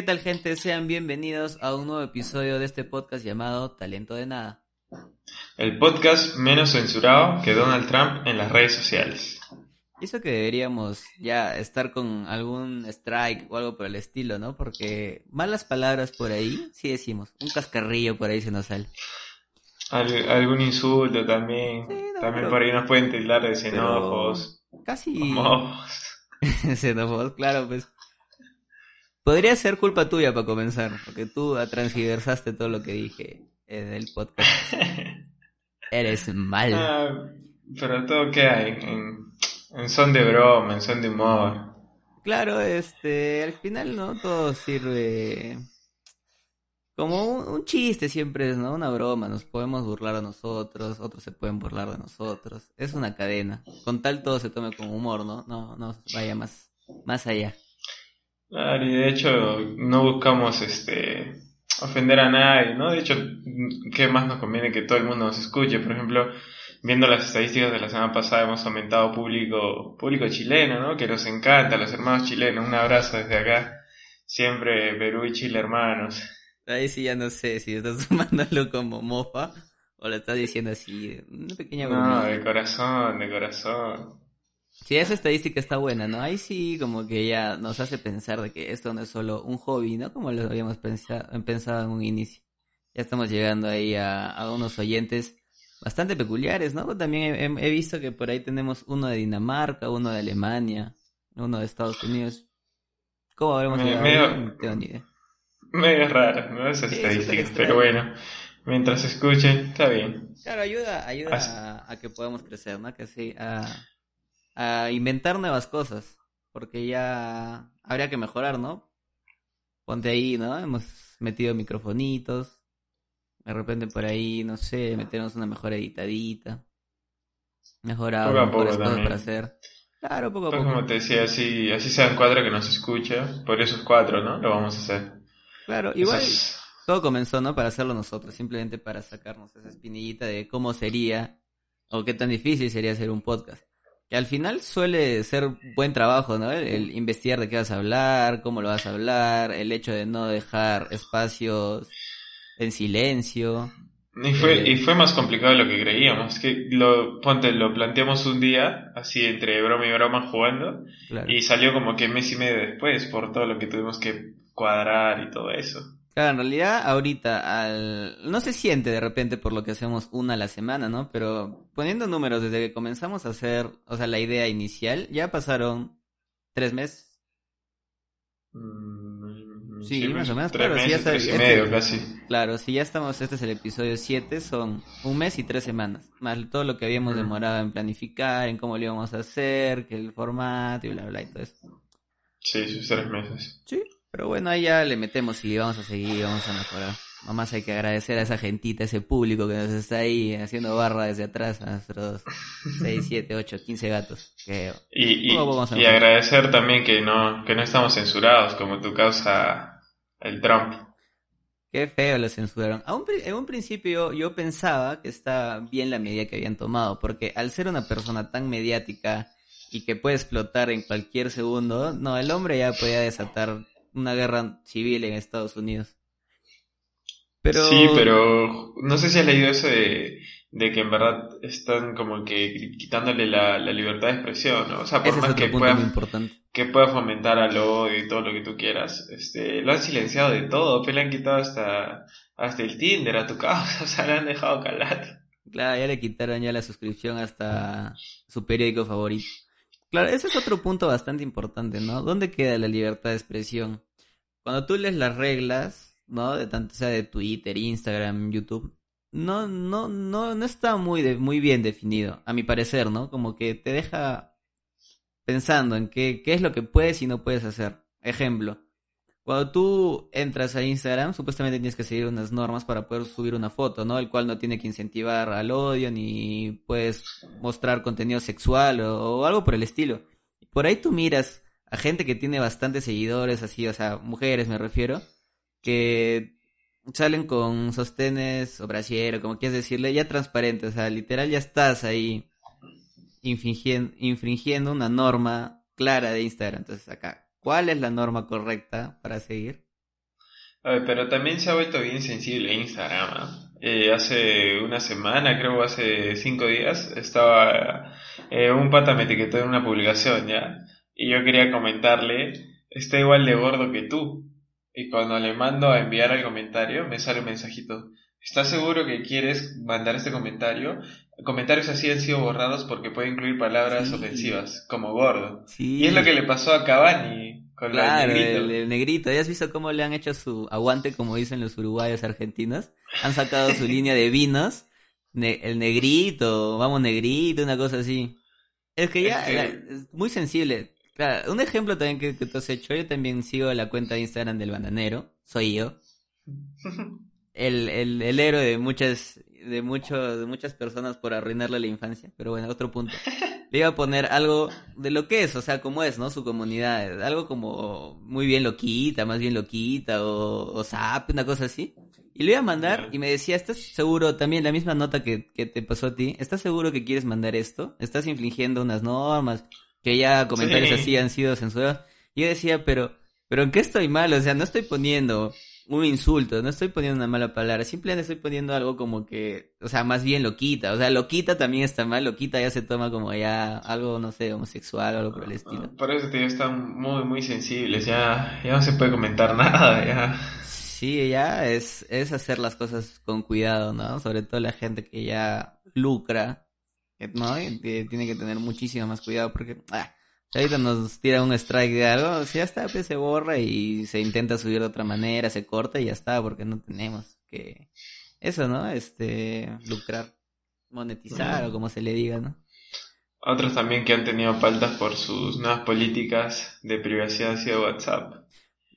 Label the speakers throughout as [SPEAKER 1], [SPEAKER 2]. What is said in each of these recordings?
[SPEAKER 1] ¿Qué tal gente? Sean bienvenidos a un nuevo episodio de este podcast llamado Talento de Nada.
[SPEAKER 2] El podcast menos censurado que Donald Trump en las redes sociales.
[SPEAKER 1] Eso que deberíamos ya estar con algún strike o algo por el estilo, ¿no? Porque malas palabras por ahí, sí decimos, un cascarrillo por ahí se nos sale.
[SPEAKER 2] Al- algún insulto también.
[SPEAKER 1] Sí, no,
[SPEAKER 2] también
[SPEAKER 1] pero-
[SPEAKER 2] por ahí nos pueden tildar de xenófobos.
[SPEAKER 1] Casi... Xenófobos, claro, pues. Podría ser culpa tuya para comenzar, porque tú transgiversaste todo lo que dije en el podcast. Eres mal.
[SPEAKER 2] Ah, pero todo queda en, en, en son de broma, en son de humor.
[SPEAKER 1] Claro, este, al final, ¿no? Todo sirve como un, un chiste siempre es, ¿no? Una broma, nos podemos burlar a nosotros, otros se pueden burlar de nosotros. Es una cadena. Con tal todo se tome con humor, ¿no? No, no vaya más, más allá.
[SPEAKER 2] Claro, y de hecho no buscamos este ofender a nadie, ¿no? De hecho, ¿qué más nos conviene que todo el mundo nos escuche? Por ejemplo, viendo las estadísticas de la semana pasada hemos aumentado público, público chileno, ¿no? Que nos encanta, los hermanos chilenos. Un abrazo desde acá. Siempre Perú y Chile hermanos.
[SPEAKER 1] Ahí sí ya no sé si estás tomándolo como mofa o lo estás diciendo así, una pequeña
[SPEAKER 2] No, de corazón, de corazón.
[SPEAKER 1] Sí, esa estadística está buena, ¿no? Ahí sí como que ya nos hace pensar de que esto no es solo un hobby, ¿no? Como lo habíamos pensado, pensado en un inicio. Ya estamos llegando ahí a, a unos oyentes bastante peculiares, ¿no? También he, he- visto que por ahí tenemos uno de Dinamarca, uno de Alemania, uno de Estados Unidos. ¿Cómo habremos llegado
[SPEAKER 2] medio-?
[SPEAKER 1] No tengo ni idea.
[SPEAKER 2] Medio raro, ¿no? Esa
[SPEAKER 1] Sí,
[SPEAKER 2] pero bueno, mientras escuchen, está bien.
[SPEAKER 1] Claro, ayuda, ayuda a, a que podamos crecer, ¿no? Que sí, a, a inventar nuevas cosas, porque ya habría que mejorar, ¿no? Ponte ahí, ¿no? Hemos metido microfonitos, de repente por ahí, no sé, meternos una mejor editadita, mejorar
[SPEAKER 2] Poco a
[SPEAKER 1] mejores
[SPEAKER 2] poco
[SPEAKER 1] cosas
[SPEAKER 2] también.
[SPEAKER 1] para hacer. Claro, poco a
[SPEAKER 2] Pues
[SPEAKER 1] poco.
[SPEAKER 2] como te decía, así, así sean cuatro que nos escucha, por esos cuatro, ¿no? Lo vamos a hacer.
[SPEAKER 1] Claro, igual todo comenzó, ¿no? Para hacerlo nosotros, simplemente para sacarnos esa espinillita de cómo sería o qué tan difícil sería hacer un podcast. Que al final suele ser buen trabajo, ¿no? El, el investigar de qué vas a hablar, cómo lo vas a hablar, el hecho de no dejar espacios en silencio.
[SPEAKER 2] Y fue,
[SPEAKER 1] Eh.
[SPEAKER 2] y fue más complicado de lo que creíamos. Que lo, ponte, lo planteamos un día, así entre broma y broma jugando,
[SPEAKER 1] Claro.
[SPEAKER 2] y salió como que mes y medio después, por todo lo que tuvimos que cuadrar y todo eso.
[SPEAKER 1] Claro, en realidad ahorita al... no se siente de repente por lo que hacemos una a la semana, ¿no? Pero poniendo números desde que comenzamos a hacer, o sea, la idea inicial, ya pasaron tres meses.
[SPEAKER 2] Mm,
[SPEAKER 1] Sí, más o menos,
[SPEAKER 2] Tres
[SPEAKER 1] claro, ya
[SPEAKER 2] meses,
[SPEAKER 1] sabes,
[SPEAKER 2] tres y
[SPEAKER 1] este-
[SPEAKER 2] medio casi.
[SPEAKER 1] Claro, si ya estamos, este es el episodio 7, son un mes y tres semanas, más todo lo que habíamos
[SPEAKER 2] Mm.
[SPEAKER 1] demorado en planificar, en cómo lo íbamos a hacer, que el formato y bla, bla, y todo eso.
[SPEAKER 2] Sí, sus tres meses.
[SPEAKER 1] Sí, pero bueno, ahí ya le metemos y vamos a seguir, vamos a mejorar. Nomás hay que agradecer a esa gentita, a ese público que nos está ahí haciendo barra desde atrás, a nuestros 6, 7, 8, 15 gatos. Que
[SPEAKER 2] Y, y, y agradecer también que no, que no estamos censurados, como tu causa el Trump.
[SPEAKER 1] Qué feo lo censuraron. A un en un principio yo pensaba que estaba bien la medida que habían tomado, porque al ser una persona tan mediática y que puede explotar en cualquier segundo, no, el hombre ya podía desatar una guerra civil en Estados Unidos. Pero...
[SPEAKER 2] Sí, pero no sé si has leído eso de, de que en verdad están como que quitándole la, la libertad de expresión, ¿no? O sea, por
[SPEAKER 1] Ese
[SPEAKER 2] más que
[SPEAKER 1] punto muy
[SPEAKER 2] pueda,
[SPEAKER 1] importante.
[SPEAKER 2] que pueda fomentar al odio y todo lo que tú quieras, este, lo han silenciado de todo, pues le han quitado hasta, hasta el Tinder a tu causa, o sea, le han dejado calar.
[SPEAKER 1] Claro, ya le quitaron ya la suscripción hasta su periódico favorito. Claro, ese es otro punto bastante importante, ¿no? ¿Dónde queda la libertad de expresión? Cuando tú lees las reglas, ¿no? De tanto sea de Twitter, Instagram, YouTube, no, no, no, no está muy, muy bien definido, a mi parecer, ¿no? Como que te deja pensando en qué, qué es lo que puedes y no puedes hacer. Ejemplo, cuando tú entras a Instagram, supuestamente tienes que seguir unas normas para poder subir una foto, ¿no? El cual no tiene que incentivar al odio ni puedes mostrar contenido sexual o algo por el estilo. Por ahí tú miras a gente que tiene bastantes seguidores, así, o sea, mujeres me refiero, que salen con sostenes o brasier como quieras decirle, ya transparente, o sea, literal ya estás ahí infringiendo, infringiendo una norma clara de Instagram. Entonces acá, ¿cuál es la norma correcta para seguir?
[SPEAKER 2] pero también se ha vuelto bien sensible Instagram. ¿ah? Eh, hace una semana, creo hace cinco días, estaba eh, un pata me etiquetó en una publicación ya y yo quería comentarle, está igual de gordo que tú. Y cuando le mando a enviar el comentario, me sale un mensajito. ¿Estás seguro que quieres mandar este comentario? Comentarios así han sido borrados porque puede incluir palabras ofensivas, como gordo. Y es lo que le pasó a Cavani con
[SPEAKER 1] claro, el negrito. El, negrito. ¿Ya has visto cómo le han hecho su aguante, como dicen los uruguayos argentinos? Han sacado su línea de vinos, el negrito, vamos negrito, una cosa así. Es que ya, es, muy sensible. Claro, un ejemplo también que, que tú has hecho, yo también sigo la cuenta de Instagram del bananero, soy yo. El, el, el héroe de muchas, de mucho, de muchas personas por arruinarle la infancia, pero bueno, otro punto. Le iba a poner algo de lo que es, o sea, como es, ¿no? Su comunidad, algo como muy bien loquita, más bien loquita, o, o zap, una cosa así. Y le iba a mandar y me decía, ¿estás seguro? También la misma nota que, que te pasó a ti, ¿estás seguro que quieres mandar esto? ¿Estás infringiendo unas normas? Que ya comentarios así han sido censurados. Y yo decía, pero, pero ¿en qué estoy mal? O sea, no estoy poniendo un insulto, no estoy poniendo una mala palabra, simplemente estoy poniendo algo como que, o sea, más bien loquita, o sea, loquita también está mal, loquita ya se toma como ya algo, no sé, homosexual o algo por el estilo.
[SPEAKER 2] Por eso, tío, están muy, muy sensibles, ya, ya no se puede comentar nada, ya.
[SPEAKER 1] Sí, ya es, es hacer las cosas con cuidado, ¿no? Sobre todo la gente que ya lucra, ¿no? tiene que tener muchísimo más cuidado porque, ah, Ahorita nos tira un strike de algo, si ya está, pues se borra y se intenta subir de otra manera, se corta y ya está, porque no tenemos que... Eso, ¿no? Este, lucrar, monetizar o como se le diga, ¿no?
[SPEAKER 2] Otros también que han tenido faltas por sus nuevas políticas de privacidad ha sido WhatsApp.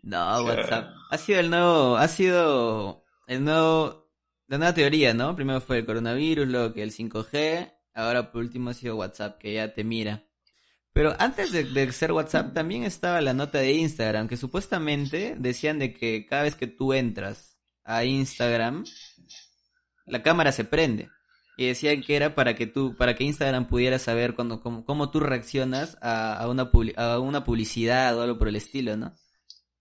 [SPEAKER 1] No, WhatsApp. Ha sido el nuevo, ha sido el nuevo, la nueva teoría, ¿no? Primero fue el coronavirus, luego que el 5G, ahora por último ha sido WhatsApp, que ya te mira. Pero antes de, ser WhatsApp también estaba la nota de Instagram, que supuestamente decían de que cada vez que tú entras a Instagram, la cámara se prende. Y decían que era para que tú, para que Instagram pudiera saber cuando, cómo, tú reaccionas a, una, a una publicidad o algo por el estilo, ¿no?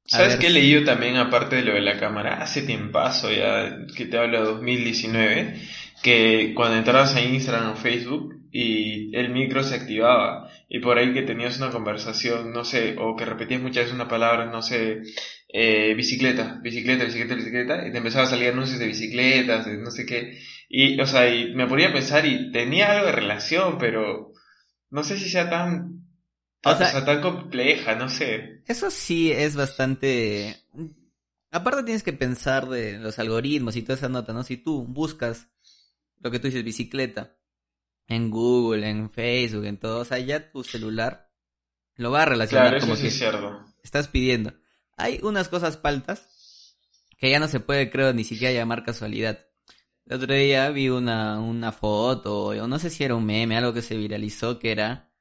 [SPEAKER 2] ¿Sabes qué he leído también, aparte de lo de la cámara? Hace tiempazo ya, que te hablo de 2019, que cuando entrabas a Instagram o Facebook y el micro se activaba y por ahí que tenías una conversación, no sé, o que repetías muchas veces una palabra, no sé, eh, bicicleta, bicicleta, bicicleta, bicicleta, y te empezaba a salir anuncios de bicicletas, de no sé qué, y, o sea, y me ponía a pensar y tenía algo de relación, pero no sé si sea tan, o sea, tan compleja, no sé.
[SPEAKER 1] Eso sí es bastante... Aparte tienes que pensar de los algoritmos y toda esa nota, ¿no? Si tú buscas lo que tú dices, bicicleta, en Google, en Facebook, en todo, o sea, ya tu celular lo va a relacionar
[SPEAKER 2] claro,
[SPEAKER 1] como
[SPEAKER 2] eso
[SPEAKER 1] que estás pidiendo. Hay unas cosas paltas que ya no se puede, creo, ni siquiera llamar casualidad. El otro día vi una, una foto, o no sé si era un meme, algo que se viralizó, que era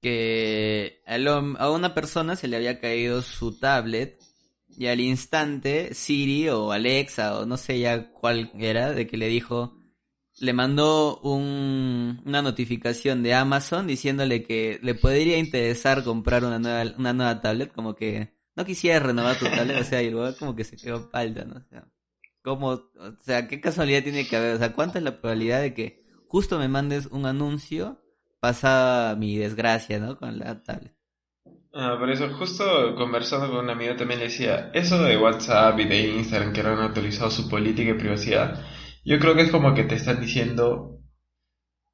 [SPEAKER 1] que a una persona se le había caído su tablet y al instante Siri o Alexa o no sé ya cuál era, de que le dijo, le mandó un, una notificación de Amazon diciéndole que le podría interesar comprar una nueva, una nueva tablet, como que no quisiera renovar tu tablet, o sea, y luego como que se quedó palda, ¿no? O sea, como, o sea, qué casualidad tiene que haber, o sea, cuánta es la probabilidad de que justo me mandes un anuncio pasada mi desgracia, ¿no? Con la tablet.
[SPEAKER 2] Ah, por eso, justo conversando con un amigo también le decía, eso de WhatsApp y de Instagram que han actualizado su política de privacidad, yo creo que es como que te están diciendo,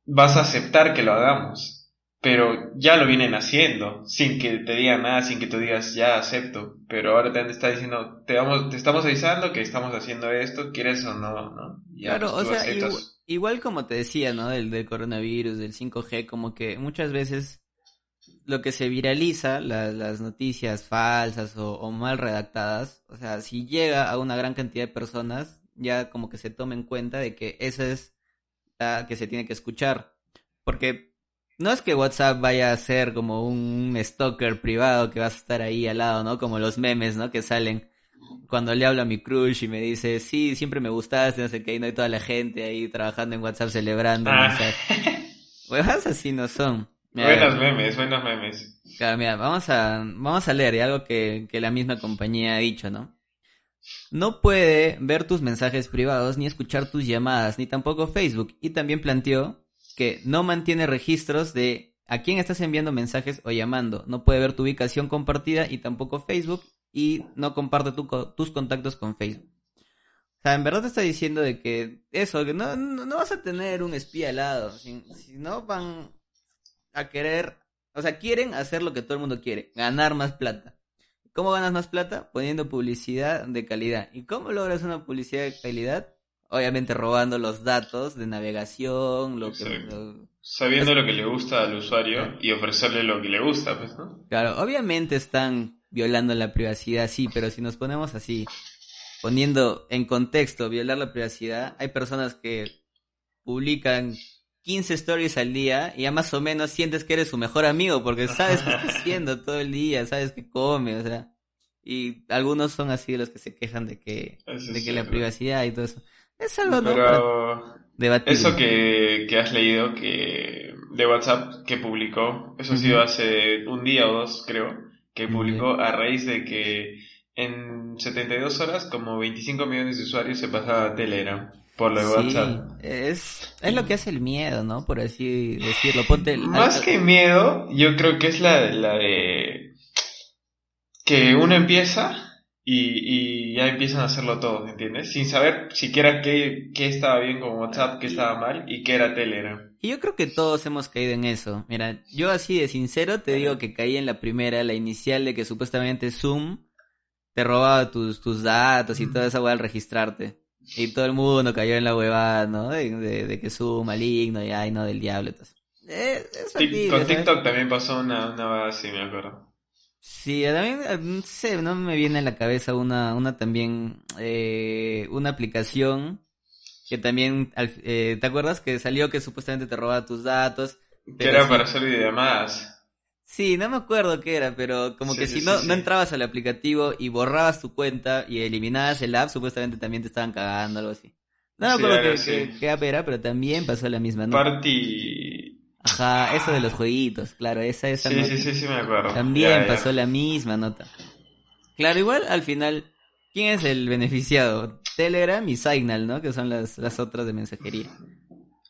[SPEAKER 2] vas a aceptar que lo hagamos, pero ya lo vienen haciendo, sin que te digan nada, sin que tú digas, ya acepto, pero ahora te están diciendo, te, vamos, te estamos avisando que estamos haciendo esto, quieres o no, ¿no?
[SPEAKER 1] claro, o sea, igual, como te decía, ¿no? Del, del coronavirus, del 5G, como que muchas veces lo que se viraliza, las noticias falsas o, o, mal redactadas, o sea, si llega a una gran cantidad de personas, ya como que se tome en cuenta de que esa es la que se tiene que escuchar. Porque no es que WhatsApp vaya a ser como un stalker privado que vas a estar ahí al lado, ¿no? Como los memes, ¿no? Que salen cuando le hablo a mi crush y me dice, sí, siempre me gustaste, no sé qué, y no hay toda la gente ahí trabajando en WhatsApp celebrando. Ah. así no son.
[SPEAKER 2] buenos memes, buenos memes.
[SPEAKER 1] Claro, mira, vamos a, vamos a leer algo que, que la misma compañía ha dicho, ¿no? No puede ver tus mensajes privados ni escuchar tus llamadas, ni tampoco Facebook. Y también planteó que no mantiene registros de a quién estás enviando mensajes o llamando. No puede ver tu ubicación compartida y tampoco Facebook. Y no comparte tus contactos con Facebook. O sea, en verdad te está diciendo de que eso, que no, no, vas a tener un espía al lado. Si no van a querer, o sea, quieren hacer lo que todo el mundo quiere, ganar más plata. ¿Cómo ganas más plata? Poniendo publicidad de calidad. ¿Y cómo logras una publicidad de calidad? Obviamente robando los datos de navegación, lo que...
[SPEAKER 2] Sabiendo lo que le gusta al usuario y ofrecerle lo que le gusta, pues, ¿no?
[SPEAKER 1] Claro, obviamente están violando la privacidad, sí, pero si nos ponemos así, poniendo en contexto violar la privacidad, hay personas que publican 15 stories al día y ya más o menos sientes que eres su mejor amigo porque sabes qué está haciendo todo el día, sabes que come, o sea. Y algunos son así los que se quejan de que, de que la privacidad y todo eso. Es algo
[SPEAKER 2] Pero Eso que, que has leído que de WhatsApp que publicó, eso ha sido hace un día o dos, creo, que publicó a raíz de que en 72 horas como 25 millones de usuarios se pasaba a Telegram. Por lo de WhatsApp.
[SPEAKER 1] Es, es lo que hace el miedo, ¿no? Por así decirlo.
[SPEAKER 2] Más que miedo, yo creo que es la, la de que uno empieza y, y ya empiezan a hacerlo todo, ¿entiendes? Sin saber siquiera qué, qué estaba bien con WhatsApp, qué estaba mal y qué era Telegram.
[SPEAKER 1] Y yo creo que todos hemos caído en eso. Mira, yo así de sincero te digo que caí en la primera, la inicial de que supuestamente Zoom te robaba tus, tus datos y toda esa hueá al registrarte. Y todo el mundo cayó en la huevada, ¿no? De, que es un maligno y ay, no, del diablo. Entonces.
[SPEAKER 2] Eh, con TikTok también pasó una, una así, me acuerdo.
[SPEAKER 1] Sí, también, no sé, no me viene a la cabeza una, una también, eh, una aplicación que también, eh, ¿te acuerdas que salió que supuestamente te robaba tus datos?
[SPEAKER 2] Que era para hacer videollamadas.
[SPEAKER 1] Sí, no me acuerdo qué era, pero como que si no, no entrabas al aplicativo y borrabas tu cuenta y eliminabas el app, supuestamente también te estaban cagando, algo así. No me acuerdo qué, app era, pero también pasó la misma
[SPEAKER 2] nota. Party.
[SPEAKER 1] Ajá, eso de los jueguitos, claro, esa, esa
[SPEAKER 2] sí, Sí, sí, sí, me acuerdo.
[SPEAKER 1] También pasó la misma nota. Claro, igual al final, ¿quién es el beneficiado? Telegram y Signal, ¿no? Que son las, las otras de mensajería.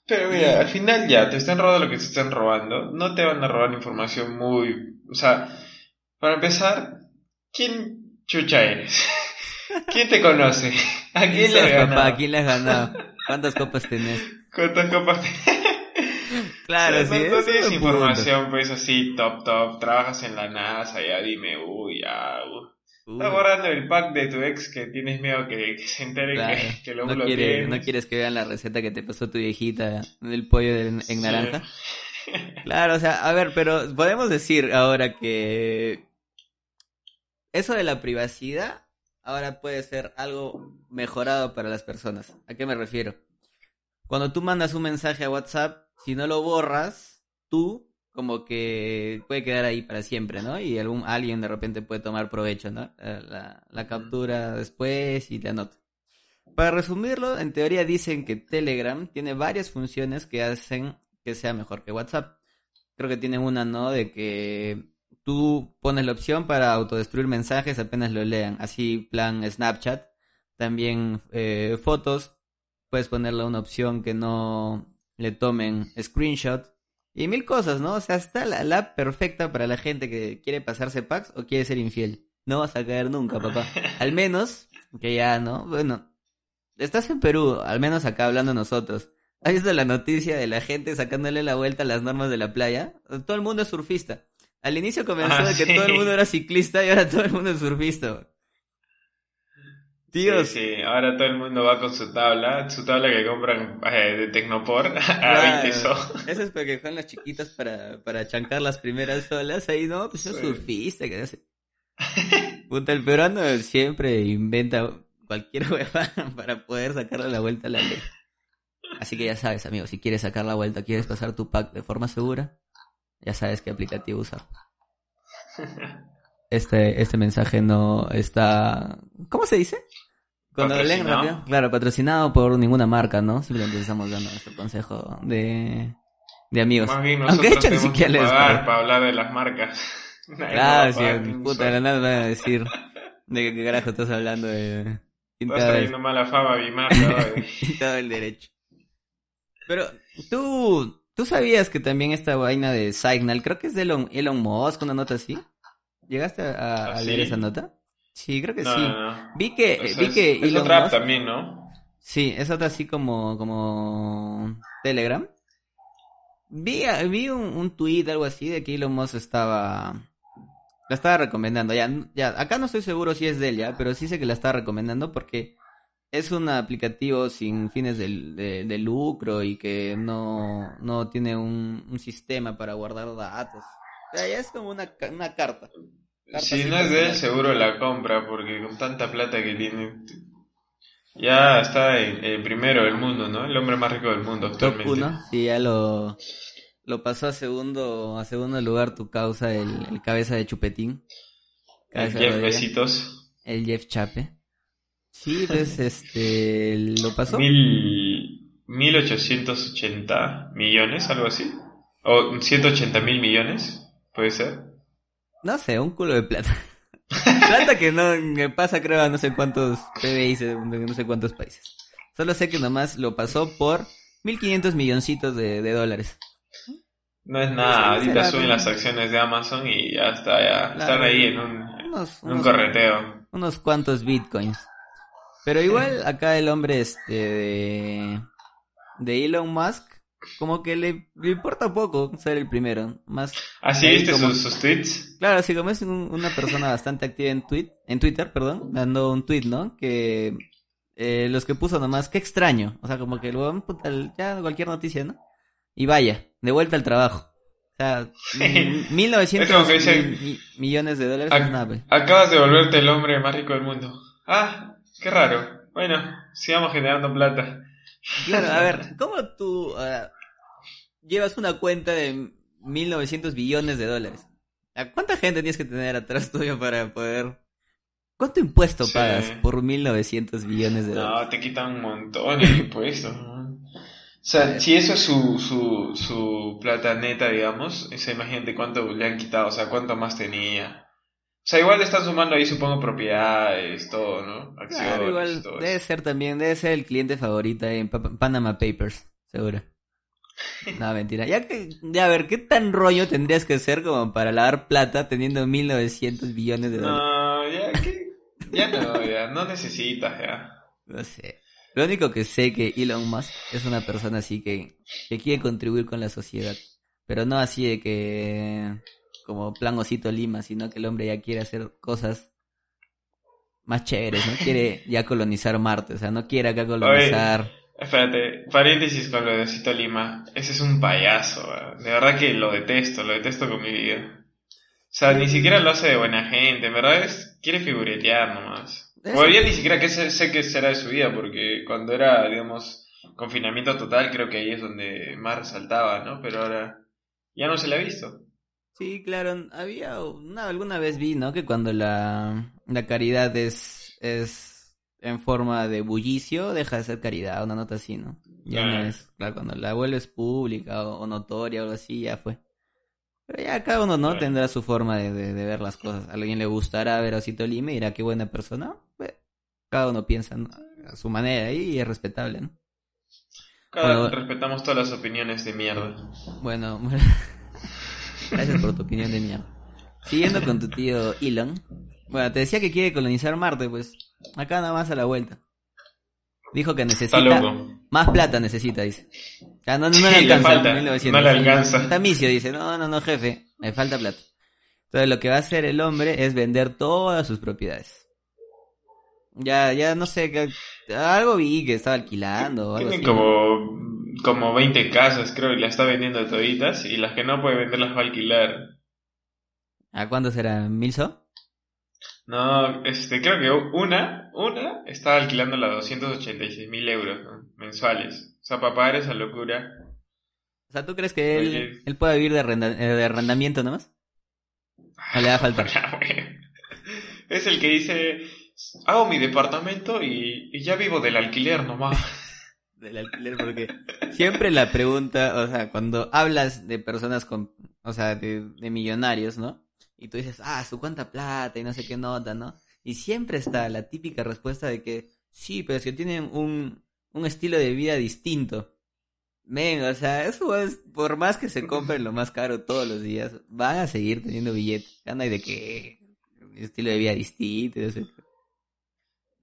[SPEAKER 2] Pero mira, al final ya, te están robando lo que te están robando. No te van a robar información muy... O sea, para empezar, ¿quién chucha eres? ¿Quién te conoce?
[SPEAKER 1] ¿A quién le has ganado? ¿A quién le has ganado? ¿Cuántas copas tenés?
[SPEAKER 2] ¿Cuántas copas tenés?
[SPEAKER 1] Claro, sí.
[SPEAKER 2] No, tienes información, pues así, top, top. Trabajas en la NASA, ya dime, uy, ya, uy. Estás borrando el pack de tu ex que tienes miedo que, se entere que, lo no,
[SPEAKER 1] no quieres que vean la receta que te pasó tu viejita del pollo en naranja. Claro, o sea, a ver, pero podemos decir ahora que eso de la privacidad ahora puede ser algo mejorado para las personas. ¿A qué me refiero? Cuando tú mandas un mensaje a WhatsApp, si no lo borras, tú como que puede quedar ahí para siempre, ¿no? Y algún alguien de repente puede tomar provecho, ¿no? Eh, la, la captura después y la nota. Para resumirlo, en teoría dicen que Telegram tiene varias funciones que hacen que sea mejor que WhatsApp. Creo que tiene una, ¿no? De que tú pones la opción para autodestruir mensajes apenas lo lean. Así, plan Snapchat. También eh, fotos. Puedes ponerle una opción que no le tomen screenshot y mil cosas, ¿no? O sea, está la, app perfecta para la gente que quiere pasarse packs o quiere ser infiel. No vas a caer nunca, papá. Al menos, que ya, ¿no? Bueno, estás en Perú, al menos acá hablando nosotros. ¿Has visto la noticia de la gente sacándole la vuelta a las normas de la playa? Todo el mundo es surfista. Al inicio comenzó ah, de que todo el mundo era ciclista y ahora todo el mundo es surfista.
[SPEAKER 2] Sí, ahora todo el mundo va con su tabla, su tabla que compran eh, de Tecnopor a 20
[SPEAKER 1] Eso es porque son las chiquitas para, para chancar las primeras olas. Ahí no, pues es surfista. Que hace. Puta, el peruano siempre inventa cualquier hueva para poder sacarle la vuelta a la ley. Así que ya sabes, amigo, si quieres sacar la vuelta, quieres pasar tu pack de forma segura, ya sabes qué aplicativo usar. Este, este mensaje no está... ¿Cómo se dice? Cuando leen rápido. Claro, patrocinado por ninguna marca, ¿no? Simplemente estamos dando nuestro consejo de, de amigos.
[SPEAKER 2] Más bien nosotros Aunque tenemos que pagar para hablar de las marcas.
[SPEAKER 1] Claro, sí, puta, la nada van a decir ¿De qué carajo estás hablando de...?
[SPEAKER 2] Estás trayendo mala fama a mi marca.
[SPEAKER 1] todo el derecho. Pero, tú... ¿Tú sabías que también esta vaina de Signal, creo que es de Elon, Elon Musk, una nota así? ¿Llegaste a,
[SPEAKER 2] ¿Ah,
[SPEAKER 1] leer
[SPEAKER 2] sí?
[SPEAKER 1] esa nota? Sí, creo que
[SPEAKER 2] No,
[SPEAKER 1] sí.
[SPEAKER 2] no, no.
[SPEAKER 1] Vi que,
[SPEAKER 2] O sea,
[SPEAKER 1] vi
[SPEAKER 2] es-
[SPEAKER 1] que
[SPEAKER 2] es
[SPEAKER 1] Elon
[SPEAKER 2] otra
[SPEAKER 1] Musk-
[SPEAKER 2] también, ¿no?
[SPEAKER 1] Sí, es otra así como, como Telegram. Vi, vi un, un tweet, algo así, de que Elon Musk estaba... La estaba recomendando. Ya, ya, acá no estoy seguro si es de él ya, pero sí sé que la estaba recomendando porque es un aplicativo sin fines de, de- de lucro y que no, no tiene un, un sistema para guardar datos. O sea, ya es como una, una carta.
[SPEAKER 2] Si no es de él, seguro la compra, porque con tanta plata que tiene, ya está en, en primero del mundo, ¿no? El hombre más rico del mundo
[SPEAKER 1] Top
[SPEAKER 2] actualmente.
[SPEAKER 1] 1, sí, ya lo, lo pasó a segundo, a segundo lugar tu causa, el, el cabeza de chupetín.
[SPEAKER 2] El
[SPEAKER 1] Cabeza
[SPEAKER 2] Jeff
[SPEAKER 1] rodilla,
[SPEAKER 2] Besitos.
[SPEAKER 1] El Jeff Chape. Sí, pues este, lo pasó.
[SPEAKER 2] Mil, 1880 millones, algo así. O 180 mil millones, puede ser.
[SPEAKER 1] No sé, un culo de plata. plata que no que pasa creo a no sé cuántos PBIs de no sé cuántos países. Solo sé que nomás lo pasó por 1500 milloncitos de, de dólares.
[SPEAKER 2] No es nada, ahorita suben las acciones de Amazon y ya está, ya
[SPEAKER 1] Claro.
[SPEAKER 2] están ahí en un,
[SPEAKER 1] Unos,
[SPEAKER 2] en un
[SPEAKER 1] unos
[SPEAKER 2] correteo.
[SPEAKER 1] unos cuantos bitcoins. Pero igual acá el hombre este de, de Elon Musk, como que le, le importa poco ser el primero. Más,
[SPEAKER 2] ¿Así
[SPEAKER 1] Ahí
[SPEAKER 2] viste
[SPEAKER 1] como-
[SPEAKER 2] sus, sus tweets?
[SPEAKER 1] claro, así como es un- una persona bastante activa en tweet, en Twitter, perdón, dando un tweet, ¿no? Que eh, los que puso nomás, qué extraño. O sea, como que el- ya cualquier noticia, ¿no? Y vaya, de vuelta al trabajo. O sea, mm, 1900
[SPEAKER 2] Es como que dicen-
[SPEAKER 1] mi- mi- millones de dólares
[SPEAKER 2] Ac-
[SPEAKER 1] es nada.
[SPEAKER 2] Acabas de volverte el hombre más rico del mundo. Ah, qué raro. Bueno, sigamos generando plata.
[SPEAKER 1] Claro, a ver, ¿cómo tú ah, llevas una cuenta de 1900 billones de dólares? ¿A ¿Cuánta gente tienes que tener atrás tuyo para poder... ¿Cuánto impuesto
[SPEAKER 2] Sí.
[SPEAKER 1] pagas por 1900 billones de dólares?
[SPEAKER 2] No, te quitan un montón de impuestos. ¿no? O sea, si eso es su, su, su plata neta, digamos, o sea, imagínate cuánto le han quitado, o sea, cuánto más tenía. O sea, igual le están sumando ahí, supongo, propiedades, todo, ¿no? Acciones,
[SPEAKER 1] Claro, igual
[SPEAKER 2] todo
[SPEAKER 1] debe ser también, debe ser el cliente favorito en Pa- Panama Papers, seguro. No, mentira. Ya que, ya a ver, ¿qué tan rollo tendrías que ser como para lavar plata teniendo 1900 billones de dólares?
[SPEAKER 2] No, ya que, ya no, ya, no necesitas, ya.
[SPEAKER 1] No sé. Lo único que sé que Elon Musk es una persona así que, que quiere contribuir con la sociedad. Pero no así de que como plan Osito Lima, sino que el hombre ya quiere hacer cosas más chéveres, ¿no? Quiere ya colonizar Marte, o sea, no quiere acá colonizar.
[SPEAKER 2] Espérate, paréntesis con lo de Osito Lima. Ese es un payaso, ¿verdad? de verdad que lo detesto, lo detesto con mi vida. O sea, ni siquiera lo hace de buena gente, en verdad es, quiere figuretear nomás. Todavía ni siquiera que sé, sé qué será de su vida, porque cuando era, digamos, confinamiento total, creo que ahí es donde más resaltaba, ¿no? Pero ahora ya no se le ha visto.
[SPEAKER 1] Sí, claro, había una, alguna vez vi, ¿no? Que cuando la, la caridad es, es en forma de bullicio, deja de ser caridad, una nota así, ¿no? Ya no es, claro, cuando la vuelves pública o, o notoria o algo así, ya fue. Pero ya cada uno, ¿no?
[SPEAKER 2] Claro.
[SPEAKER 1] Tendrá su forma de, de, de ver las cosas. A alguien le gustará ver a Osito Lima y dirá qué buena persona. Pues, cada uno piensa ¿no? a su manera y es respetable, ¿no?
[SPEAKER 2] Cada,
[SPEAKER 1] Bueno,
[SPEAKER 2] respetamos todas las opiniones de mierda.
[SPEAKER 1] Bueno, gracias por tu opinión de mierda. Siguiendo con tu tío Elon. Bueno, te decía que quiere colonizar Marte, pues acá nada más a la vuelta. Dijo que
[SPEAKER 2] Está
[SPEAKER 1] necesita más plata, necesita, dice. Ya no, no
[SPEAKER 2] Sí,
[SPEAKER 1] le
[SPEAKER 2] le
[SPEAKER 1] alcanza,
[SPEAKER 2] falta,
[SPEAKER 1] 1900.
[SPEAKER 2] no le alcanza.
[SPEAKER 1] Tamicio dice, no, no, no, jefe, me falta plata. Entonces lo que va a hacer el hombre es vender todas sus propiedades. Ya, ya no sé, que- algo vi que estaba alquilando o algo
[SPEAKER 2] Tiene
[SPEAKER 1] así.
[SPEAKER 2] como, como 20 casas, creo, y las está vendiendo toditas, y las que no puede vender las va a alquilar.
[SPEAKER 1] ¿A cuánto será? ¿Mil so?
[SPEAKER 2] No, este, creo que una, una está alquilando a 286 mil euros ¿no? mensuales. O sea, para pagar esa locura.
[SPEAKER 1] O sea, ¿tú crees que él,
[SPEAKER 2] Oye.
[SPEAKER 1] él puede vivir de, arrenda- eh, de arrendamiento nomás? ¿O le va a faltar?
[SPEAKER 2] es el que dice, hago mi departamento y, y ya vivo del alquiler nomás.
[SPEAKER 1] Del alquiler, porque siempre la pregunta, o sea, cuando hablas de personas con, o sea, de, de millonarios, ¿no? Y tú dices, ah, su cuánta plata y no sé qué nota, ¿no? Y siempre está la típica respuesta de que sí, pero es que tienen un, un estilo de vida distinto. Men, o sea, eso es, por más que se compren lo más caro todos los días, van a seguir teniendo billetes. Anda y de que estilo de vida distinto. No sé.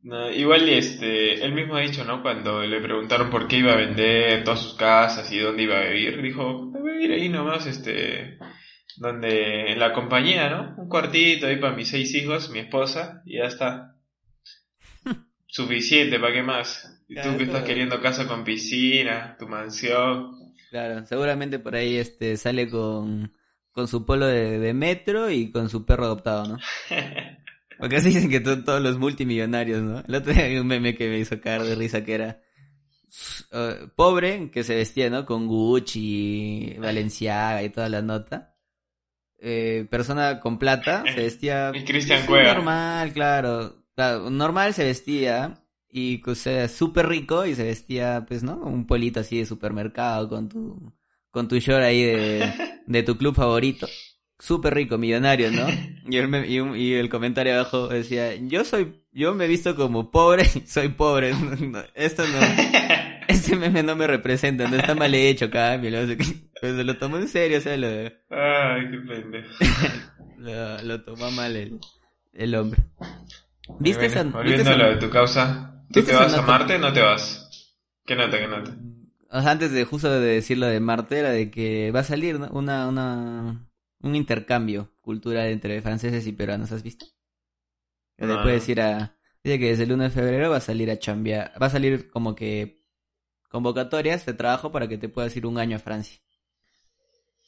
[SPEAKER 2] No, igual este, él mismo ha dicho, ¿no? Cuando le preguntaron por qué iba a vender todas sus casas y dónde iba a vivir, dijo, a vivir ahí nomás, este, donde, en la compañía, ¿no? Un cuartito ahí para mis seis hijos, mi esposa, y ya está. Suficiente, ¿para qué más? Y tú que estás queriendo casa con piscina, tu mansión.
[SPEAKER 1] Claro, seguramente por ahí este sale con, con su polo de, de metro y con su perro adoptado, ¿no? Porque así dicen que todos los multimillonarios, ¿no? El otro día había un meme que me hizo caer de risa que era uh, pobre, que se vestía, ¿no? Con Gucci, Valenciaga y toda la nota. Eh, persona con plata, se vestía...
[SPEAKER 2] Y Cristian
[SPEAKER 1] Normal, claro. claro. Normal se vestía y o sea, súper rico y se vestía, pues, ¿no? Un polito así de supermercado con tu, con tu short ahí de, de tu club favorito. Súper rico, millonario, ¿no? Y el, y, el comentario abajo decía, yo soy, yo me he visto como pobre y soy pobre. esto no, este meme no me representa, no está mal hecho, cambio. Pero se lo tomó en serio, o sea, lo...
[SPEAKER 2] Ay, qué pendejo.
[SPEAKER 1] lo, lo tomó mal el, el hombre.
[SPEAKER 2] ¿Viste esa, ¿viste lo de tu causa? ¿Tú te vas a Marte o no te vas? ¿Qué nota, qué nota?
[SPEAKER 1] Antes de justo de decir lo de Marte, era de que va a salir una, una, un intercambio cultural entre franceses y peruanos, ¿has visto? Que no. puedes ir a... Dice que desde el 1 de febrero va a salir a chambear, va a salir como que convocatorias de trabajo para que te puedas ir un año a Francia.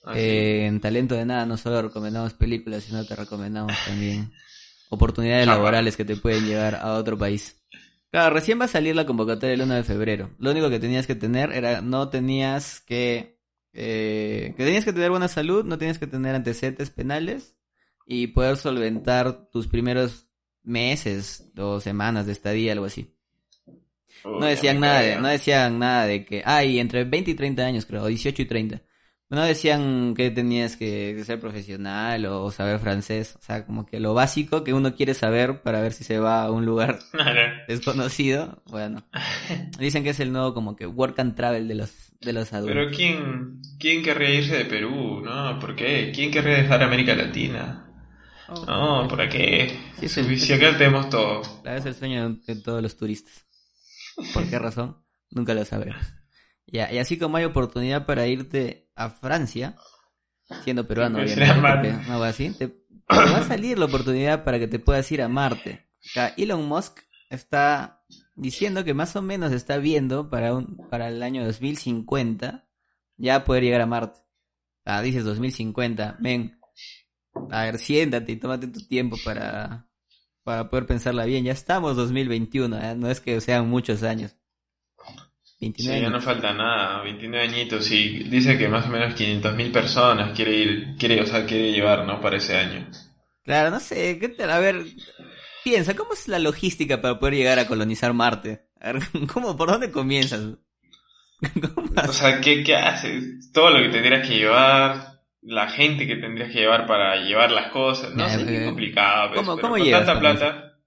[SPEAKER 1] Ah, eh, en Talento de Nada no solo recomendamos películas, sino te recomendamos también oportunidades laborales que te pueden llevar a otro país. Claro, recién va a salir la convocatoria el 1 de febrero. Lo único que tenías que tener era, no tenías que, eh, que tenías que tener buena salud, no tenías que tener antecedentes penales y poder solventar tus primeros meses o semanas de estadía, algo así. no decían nada de, no decían nada de que, ay, entre 20 y 30 años creo, 18 y 30. No decían que tenías que ser profesional o saber francés, o sea, como que lo básico que uno quiere saber para ver si se va a un lugar desconocido, bueno. Dicen que es el nuevo como que work and travel de los de los adultos.
[SPEAKER 2] Pero quién quién querría irse de Perú, ¿no? ¿Por qué? ¿Quién querría dejar América Latina? Oh, no, ¿para qué? si acá tenemos todo.
[SPEAKER 1] Es el sueño de todos los turistas. ¿Por qué razón? Nunca lo sabremos. Y así como hay oportunidad para irte a Francia, siendo peruano, obviamente, no así, te, va a salir la oportunidad para que te puedas ir a Marte. Acá Elon Musk está diciendo que más o menos está viendo para un para el año 2050 ya poder llegar a Marte. Ah, dices 2050, ven. A ver, siéntate y tómate tu tiempo para para poder pensarla bien. Ya estamos 2021, ¿eh? no es que sean muchos años.
[SPEAKER 2] 29 sí, ya no falta nada, 29 añitos y dice que más o menos 500.000 personas quiere ir, quiere, o sea, quiere llevar, ¿no? Para ese año.
[SPEAKER 1] Claro, no sé, ¿qué tal? A ver, piensa, ¿cómo es la logística para poder llegar a colonizar Marte? A ver, ¿cómo, por dónde comienzas?
[SPEAKER 2] o sea, ¿qué, ¿qué haces? Todo lo que tendrías que llevar, la gente que tendrías que llevar para llevar las cosas, no sé, es complicado.
[SPEAKER 1] Pues, ¿Cómo, ¿cómo llevas? Tanta plata.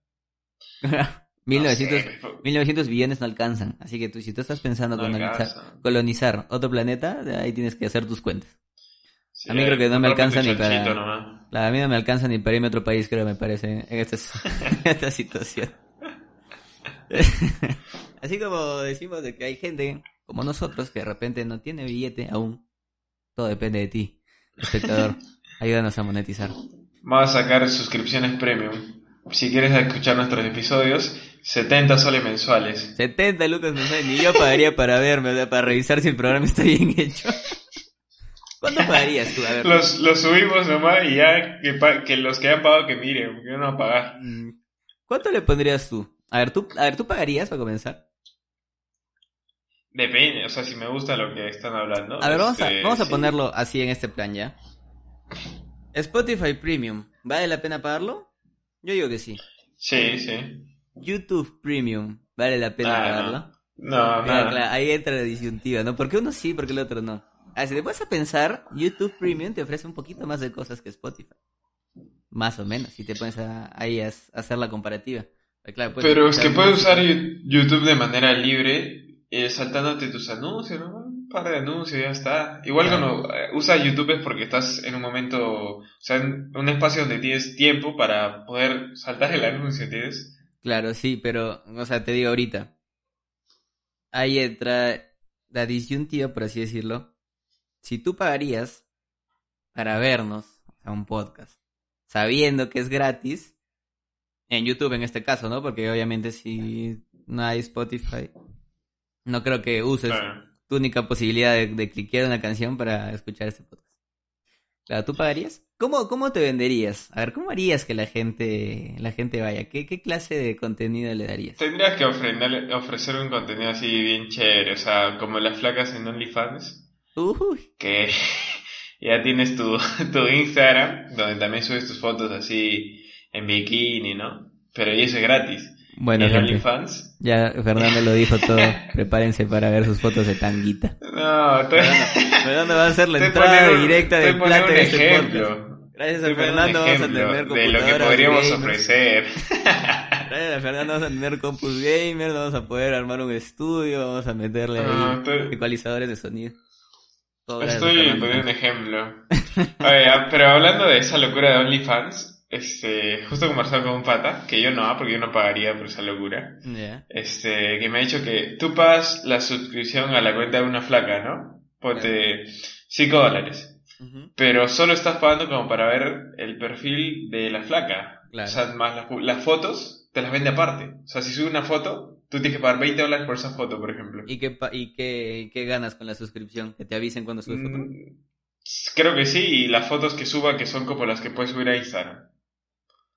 [SPEAKER 1] 1900, 1900 billones no alcanzan. Así que tú, si tú estás pensando colonizar, colonizar, otro planeta, ahí tienes que hacer tus cuentas. a mí creo que no me alcanza ni para... La, a mí no me alcanza ni para irme a otro país, creo, me parece, en esta, esta situación. Así como decimos de que hay gente como nosotros que de repente no tiene billete aún. Todo depende de ti, espectador. Ayúdanos a monetizar.
[SPEAKER 2] Vamos a sacar suscripciones premium. Si quieres escuchar nuestros episodios, 70 soles mensuales.
[SPEAKER 1] 70 lucas mensuales. Ni yo pagaría para verme, o sea, para revisar si el programa está bien hecho. ¿Cuánto pagarías tú? A ver.
[SPEAKER 2] Los, los subimos nomás y ya que, que los que han pagado que miren, porque no van a pagar. Mm.
[SPEAKER 1] ¿Cuánto le pondrías tú? A ver, ¿tú, a ver, ¿tú pagarías para comenzar?
[SPEAKER 2] Depende, o sea, si me gusta lo que están hablando.
[SPEAKER 1] A ver, vamos, a, este, vamos a ponerlo así en este plan ya. Spotify Premium, ¿vale la pena pagarlo? Yo digo que sí.
[SPEAKER 2] Sí, sí.
[SPEAKER 1] YouTube Premium, ¿vale la pena ah, pagarlo?
[SPEAKER 2] No, no.
[SPEAKER 1] ahí entra la disyuntiva, ¿no? Porque uno sí, porque el otro no. Ah, si te vas a pensar, YouTube Premium te ofrece un poquito más de cosas que Spotify. más o menos, si te pones a, ahí a, hacer la comparativa.
[SPEAKER 2] Pero es que puedes usar YouTube de manera libre, eh, saltándote tus anuncios, ¿no? Par de anuncios y ya está. Igual cuando eh, usas YouTube es porque estás en un momento, o sea, en un espacio donde tienes tiempo para poder saltar el anuncio, ¿entiendes?
[SPEAKER 1] Claro, sí, pero, o sea, te digo ahorita, ahí entra la disyuntiva, por así decirlo. Si tú pagarías para vernos a un podcast, sabiendo que es gratis, en YouTube en este caso, ¿no? Porque obviamente si no hay Spotify, no creo que uses tu única posibilidad de, de cliquear una canción para escuchar este podcast. Claro, ¿tú pagarías? ¿Cómo, ¿Cómo te venderías? A ver, ¿cómo harías que la gente, la gente vaya? ¿Qué, ¿Qué clase de contenido le darías?
[SPEAKER 2] Tendrías que ofrecer, ofrecer un contenido así bien chévere, o sea, como las flacas en OnlyFans. Uy. Que ya tienes tu, tu Instagram, donde también subes tus fotos así en bikini, ¿no? Pero y eso es gratis.
[SPEAKER 1] Bueno, OnlyFans. Ya Fernando lo dijo todo. Prepárense para ver sus fotos de tanguita.
[SPEAKER 2] No, estoy...
[SPEAKER 1] Fernando va a hacer la entrada directa de plata en este podcast. Gracias a Fernando vamos a tener
[SPEAKER 2] de lo que podríamos ofrecer.
[SPEAKER 1] Gracias a Fernando vamos a tener compus gamer, vamos a poder armar un estudio, vamos a meterle ahí ecualizadores de sonido.
[SPEAKER 2] estoy poniendo un ejemplo. Oye, pero hablando de esa locura de OnlyFans, este, justo conversado con un pata, que yo no, porque yo no pagaría por esa locura, este, que me ha dicho que tú pagas la suscripción a la cuenta de una flaca, ¿no? Ponte 5 dólares. Pero solo estás pagando como para ver el perfil de la flaca. O sea, más las, fotos te las vende aparte. O sea, si sube una foto, tú tienes que pagar 20 dólares por esa foto, por ejemplo.
[SPEAKER 1] ¿Y qué, y qué, qué ganas con la suscripción? ¿Que te avisen cuando subes foto? Mm,
[SPEAKER 2] creo que sí, y las fotos que suba que son como las que puedes subir a Instagram.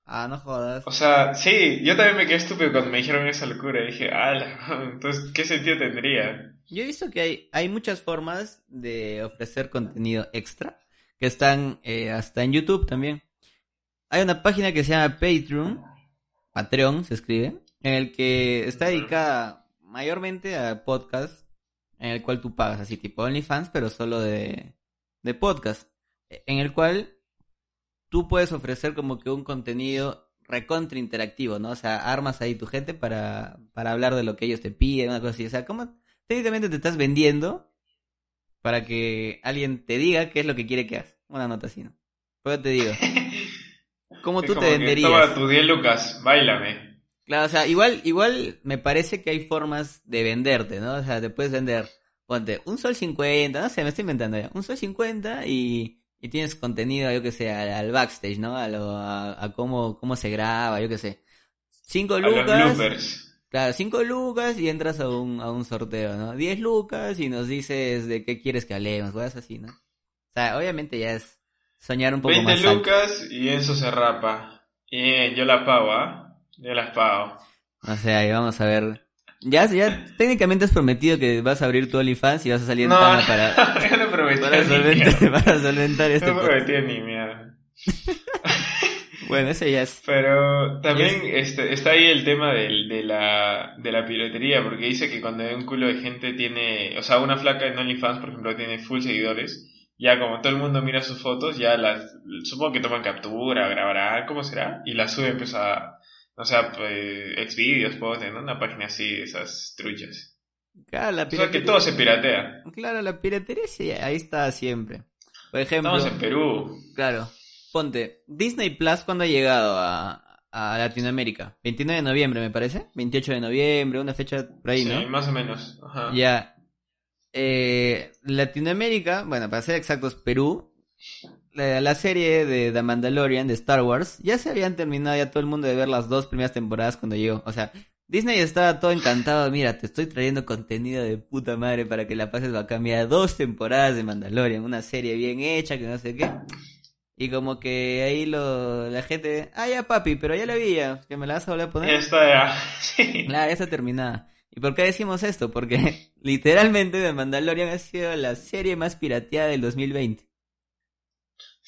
[SPEAKER 1] Ah, no jodas.
[SPEAKER 2] O sea, sí, yo también me quedé estúpido cuando me dijeron esa locura. Dije, ah, entonces, ¿qué sentido tendría?
[SPEAKER 1] Yo he visto que hay, hay muchas formas de ofrecer contenido extra que están eh, hasta en YouTube también. Hay una página que se llama Patreon, Patreon se escribe, en el que está dedicada mayormente a podcast, en el cual tú pagas así tipo OnlyFans, pero solo de, de podcast, en el cual tú puedes ofrecer como que un contenido recontra interactivo, ¿no? O sea, armas ahí tu gente para, para hablar de lo que ellos te piden, una cosa así. O sea, ¿cómo técnicamente te estás vendiendo para que alguien te diga qué es lo que quiere que hagas? Una nota así, ¿no? Pues te digo. ¿Cómo tú te venderías?
[SPEAKER 2] Toma tu 10 lucas, bailame.
[SPEAKER 1] Claro, o sea, igual, igual me parece que hay formas de venderte, ¿no? O sea, te puedes vender, ponte, un sol 50, no sé, me estoy inventando ya, un sol 50 y y tienes contenido, yo que sé, al, backstage, ¿no? A, lo, a, cómo, cómo se graba, yo que sé. Cinco lucas. Claro, cinco lucas y entras a un, a un sorteo, ¿no? Diez lucas y nos dices de qué quieres que hablemos, cosas así, ¿no? O sea, obviamente ya es soñar un poco más.
[SPEAKER 2] 20 lucas y eso se rapa. Y yo la pago, ¿ah? Yo las pago.
[SPEAKER 1] O sea, ahí vamos a ver ya, ya técnicamente has prometido que vas a abrir tu OnlyFans y vas a salir en para,
[SPEAKER 2] no prometí
[SPEAKER 1] para, solventar, para solventar este
[SPEAKER 2] No prometí ni mierda.
[SPEAKER 1] bueno, ese ya es.
[SPEAKER 2] Pero también este, está ahí el tema del, de, la, de la piratería, porque dice que cuando un culo de gente tiene, o sea, una flaca en OnlyFans, por ejemplo, tiene full seguidores, ya como todo el mundo mira sus fotos, ya las, supongo que toman captura, grabarán, ¿cómo será? Y la sube empieza a o sea, pues, Xvideos, puedo tener una página así, esas truchas.
[SPEAKER 1] Claro, la
[SPEAKER 2] piratería. O sea, que todo se piratea.
[SPEAKER 1] Claro, la piratería sí, ahí está siempre. Por ejemplo.
[SPEAKER 2] Estamos en Perú.
[SPEAKER 1] Claro. Ponte, Disney Plus, ¿cuándo ha llegado a, a Latinoamérica? 29 de noviembre, me parece. 28 de noviembre, una fecha por ahí, ¿no?
[SPEAKER 2] Sí, más o menos. Ajá.
[SPEAKER 1] Ya. Eh, Latinoamérica, bueno, para ser exactos, Perú, la, serie de The Mandalorian de Star Wars, ya se habían terminado ya todo el mundo de ver las dos primeras temporadas cuando llegó. O sea, Disney estaba todo encantado. Mira, te estoy trayendo contenido de puta madre para que la pases a cambiar dos temporadas de Mandalorian, una serie bien hecha, que no sé qué. Y como que ahí lo, la gente, ah, ya papi, pero ya la vi ya, que me la vas a volver a poner.
[SPEAKER 2] Esta ya, sí.
[SPEAKER 1] Claro, ya está terminada. ¿Y por qué decimos esto? Porque literalmente The Mandalorian ha sido la serie más pirateada del 2020.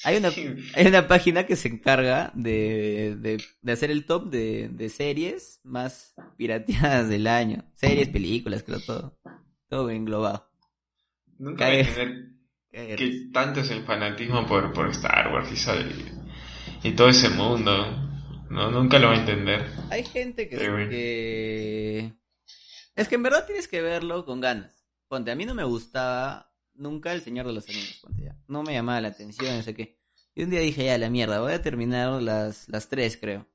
[SPEAKER 1] Hay una, hay una página que se encarga de, de, hacer el top de, de, series más pirateadas del año. Series, películas, creo todo. Todo englobado.
[SPEAKER 2] Nunca voy a entender qué tanto es el fanatismo por, por Star Wars y, y todo ese mundo. No, nunca lo va a entender.
[SPEAKER 1] Hay gente que, que... Es que en verdad tienes que verlo con ganas. Ponte, a mí no me gustaba nunca El Señor de los Anillos. No me llamaba la atención, no sé qué. Y un día dije, ya, la mierda, voy a terminar las, las tres, creo.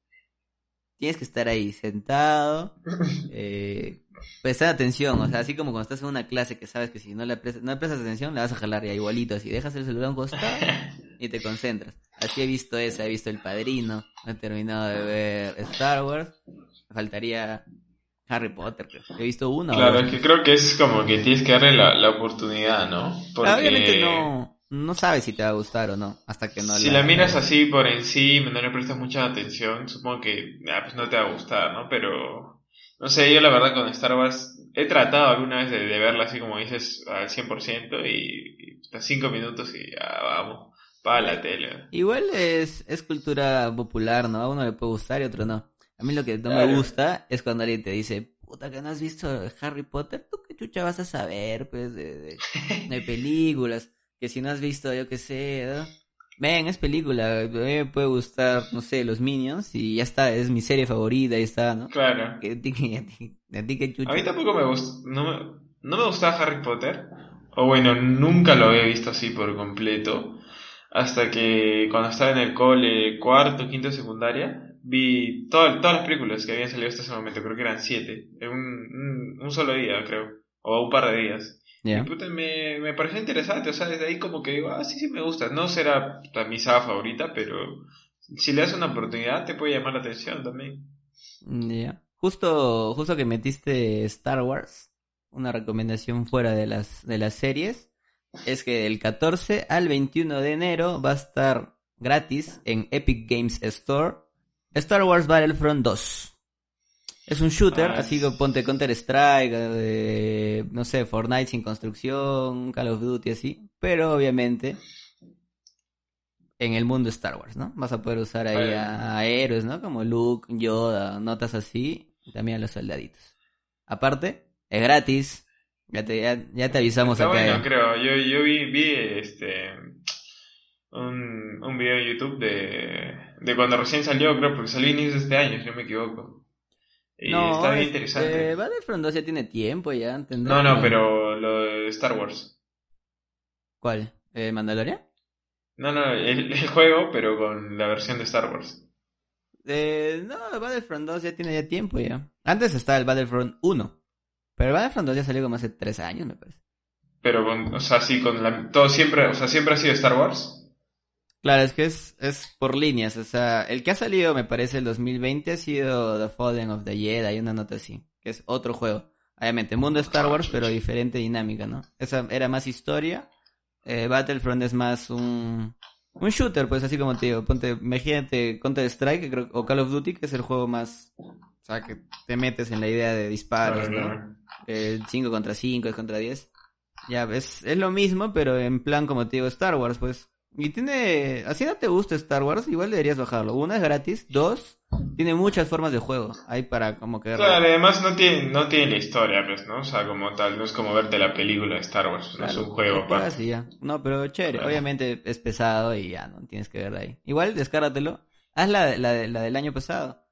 [SPEAKER 1] Tienes que estar ahí sentado, eh, prestar atención, o sea, así como cuando estás en una clase que sabes que si no le, prestas, no le prestas atención, le vas a jalar ya igualito, así dejas el celular a un costado y te concentras. Así he visto esa, he visto El Padrino, he terminado de ver Star Wars, faltaría Harry Potter, creo. He visto uno.
[SPEAKER 2] Claro, es que creo que es como que tienes que darle la, la oportunidad, ¿no?
[SPEAKER 1] Porque... Obviamente no, no sabes si te va a gustar o no, hasta que no
[SPEAKER 2] Si la, miras así por encima, no le prestas mucha atención, supongo que ah, pues no te va a gustar, ¿no? Pero, no sé, yo la verdad con Star Wars he tratado alguna vez de, verla así como dices al 100% y, y hasta 5 minutos y ya vamos, para la tele.
[SPEAKER 1] Igual es, es cultura popular, ¿no? A uno le puede gustar y a otro no. A mí lo que no me gusta es cuando alguien te dice, puta, que no has visto Harry Potter, ¿tú qué chucha vas a saber, pues, de, de, películas? Que si no has visto, yo qué sé, ¿no? Ven, es película, a mí me puede gustar, no sé, los Minions y ya está, es mi serie favorita, y está, ¿no?
[SPEAKER 2] Claro.
[SPEAKER 1] a, ti, qué chucha?
[SPEAKER 2] A mí tampoco me gusta, no me, no me gustaba Harry Potter, o bueno, nunca lo había visto así por completo, hasta que cuando estaba en el cole, cuarto, quinto secundaria, vi todas las películas que habían salido hasta ese momento, creo que eran siete, en un, un, solo día, creo, o un par de días. Y puta, me, me pareció interesante, o sea, desde ahí como que digo, ah, sí, sí me gusta. No será mi saga favorita, pero si le das una oportunidad te puede llamar la atención también.
[SPEAKER 1] Ya. Justo, justo que metiste Star Wars, una recomendación fuera de las, de las series, es que del 14 al 21 de enero va a estar gratis en Epic Games Store Star Wars Battlefront 2. Es un shooter, ah, así que ponte Counter Strike, eh, no sé, Fortnite sin construcción, Call of Duty así, pero obviamente en el mundo Star Wars, ¿no? Vas a poder usar ahí a, héroes, ¿no? Como Luke, Yoda, notas así, y también a los soldaditos. Aparte, es gratis, ya te, ya, te avisamos
[SPEAKER 2] acá. Bueno, creo, yo, yo vi, vi este un, un video en YouTube de, de cuando recién salió, creo, porque salió inicios de este año, si no me equivoco. Y está bien interesante.
[SPEAKER 1] Eh, Battlefront 2 ya tiene tiempo, ya,
[SPEAKER 2] No, no, pero lo de Star Wars.
[SPEAKER 1] ¿Cuál? ¿Eh, ¿Mandalorian?
[SPEAKER 2] No, no, el, el, juego, pero con la versión de Star Wars.
[SPEAKER 1] Eh, no, Battlefront 2 ya tiene ya tiempo ya. Antes estaba el Battlefront 1. Pero el Battlefront 2 ya salió como hace 3 años, me parece.
[SPEAKER 2] Pero con, o sea, sí, con la, todo siempre, o sea, siempre ha sido Star Wars.
[SPEAKER 1] Claro, es que es, es por líneas, o sea, el que ha salido, me parece, el 2020 ha sido The Fallen of the Jedi, hay una nota así, que es otro juego. Obviamente, mundo Star Wars, pero diferente dinámica, ¿no? Esa era más historia, eh, Battlefront es más un, un shooter, pues así como te digo, ponte, imagínate Counter Strike creo, o Call of Duty, que es el juego más, o sea, que te metes en la idea de disparos, ¿no? El 5 contra 5, es contra 10. Ya, es, es lo mismo, pero en plan, como te digo, Star Wars, pues y tiene, así no te gusta Star Wars, igual deberías bajarlo. Una es gratis, dos, tiene muchas formas de juego. Hay para como que...
[SPEAKER 2] Claro, además no tiene, no tiene la historia, pues, ¿no? O sea, como tal, no es como verte la película de Star Wars, no es un juego.
[SPEAKER 1] para... ya. No, pero chévere, obviamente es pesado y ya, no tienes que verla ahí. Igual, descárgatelo. Haz la, la, la del año pasado.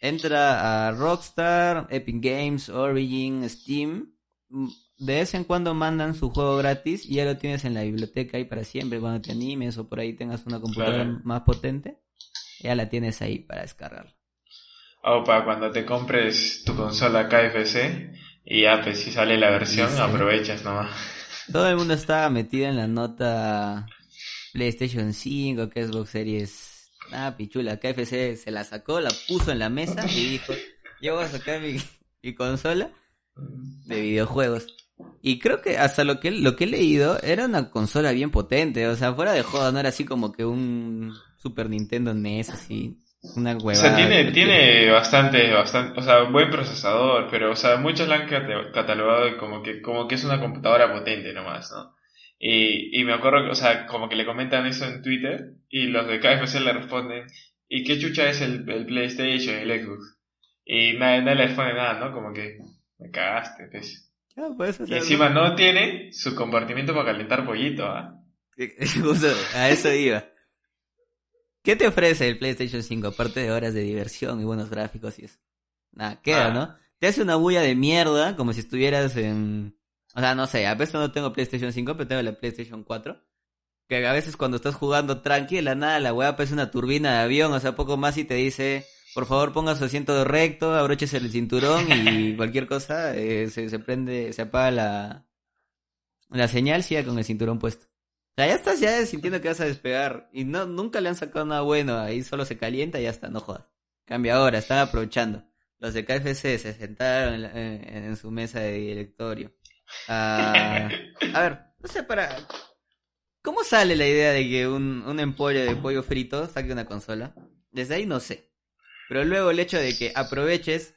[SPEAKER 1] Entra a Rockstar, Epic Games, Origin, Steam de vez en cuando mandan su juego gratis y ya lo tienes en la biblioteca ahí para siempre cuando te animes o por ahí tengas una computadora más potente, ya la tienes ahí para descargarla.
[SPEAKER 2] O para cuando te compres tu consola KFC y ya pues si sale la versión aprovechas nomás.
[SPEAKER 1] Todo el mundo estaba metido en la nota PlayStation 5, que Xbox Series. Ah, pichula, KFC se la sacó, la puso en la mesa y dijo, yo voy a sacar mi consola de videojuegos. Y creo que hasta lo que, lo que he leído era una consola bien potente. O sea, fuera de joda, no era así como que un Super Nintendo NES, así. Una huevada. O
[SPEAKER 2] sea, tiene, tiene bastante, bastante, o sea, buen procesador, pero, o sea, muchos la han catalogado como que, como que es una computadora potente nomás, ¿no? Y, y me acuerdo que, o sea, como que le comentan eso en Twitter y los de KFC le responden, ¿y qué chucha es el, el PlayStation, el Xbox? Y nadie, nadie le responde nada, ¿no? Como que, me cagaste, pues. Y encima no tiene su compartimiento para calentar pollito, ¿ah?
[SPEAKER 1] a eso iba. ¿Qué te ofrece el PlayStation 5 aparte de horas de diversión y buenos gráficos y eso? Nada, queda,
[SPEAKER 2] Ah.
[SPEAKER 1] ¿no? Te hace una bulla de mierda como si estuvieras en... O sea, no sé, a veces no tengo PlayStation 5, pero tengo la PlayStation 4. Que a veces cuando estás jugando tranqui, de la nada la weá parece una turbina de avión, o sea, poco más y te dice, por favor ponga su asiento recto, abróchese el cinturón y cualquier cosa, eh, se, se prende, se apaga la, la señal, siga con el cinturón puesto. O sea, ya estás ya sintiendo que vas a despegar y no, nunca le han sacado nada bueno, ahí solo se calienta y ya está, no jodas. Cambia ahora, están aprovechando. Los de KFC se sentaron en, la- en- en su mesa de directorio. Ah, a ver, no sé, para... ¿Cómo sale la idea de que un, un emporio de pollo frito saque una consola? Desde ahí no sé. Pero luego el hecho de que aproveches